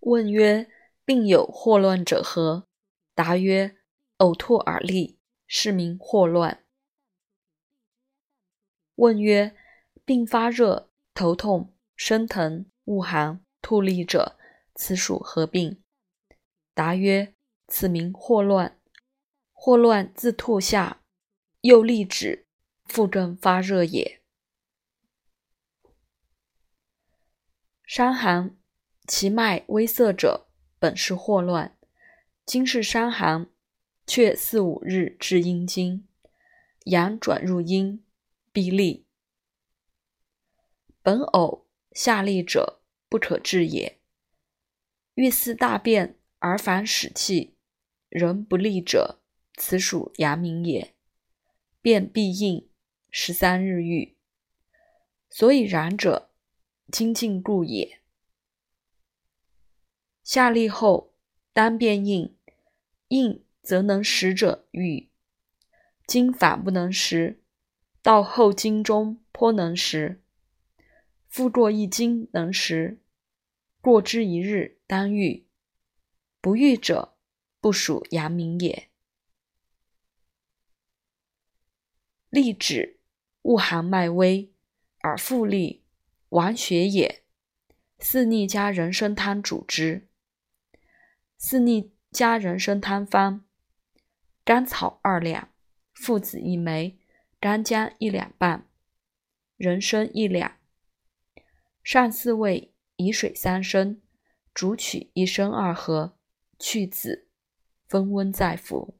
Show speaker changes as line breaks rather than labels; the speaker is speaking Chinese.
问曰：病有霍乱者何？答曰：呕吐而痢，是名霍乱。问曰：病发热、头痛、身疼、恶寒、吐痢者，此属何病？答曰：此名霍乱。霍乱自吐下，又立止，复症发热也。伤寒，其脉微涩者，本是霍乱。今是伤寒，却四五日至阴经，阳转入阴，必利。本呕下利者，不可治也。欲似大便而反使气，人不利者，此属阳明也。便必硬，十三日愈。所以然者。精进故也。下利后，当便硬，硬则能食者愈；今反不能食，到后经中颇能食。复过一经能食，过之一日当愈。不愈者，不属阳明也。利止，恶寒脉微，而复利。亡血也，四逆加人参汤主之。四逆加人参汤方：甘草二两，附子一枚，干姜一两半，人参一两。上四味，以水三升，煮取一升二合，去子，分温再服。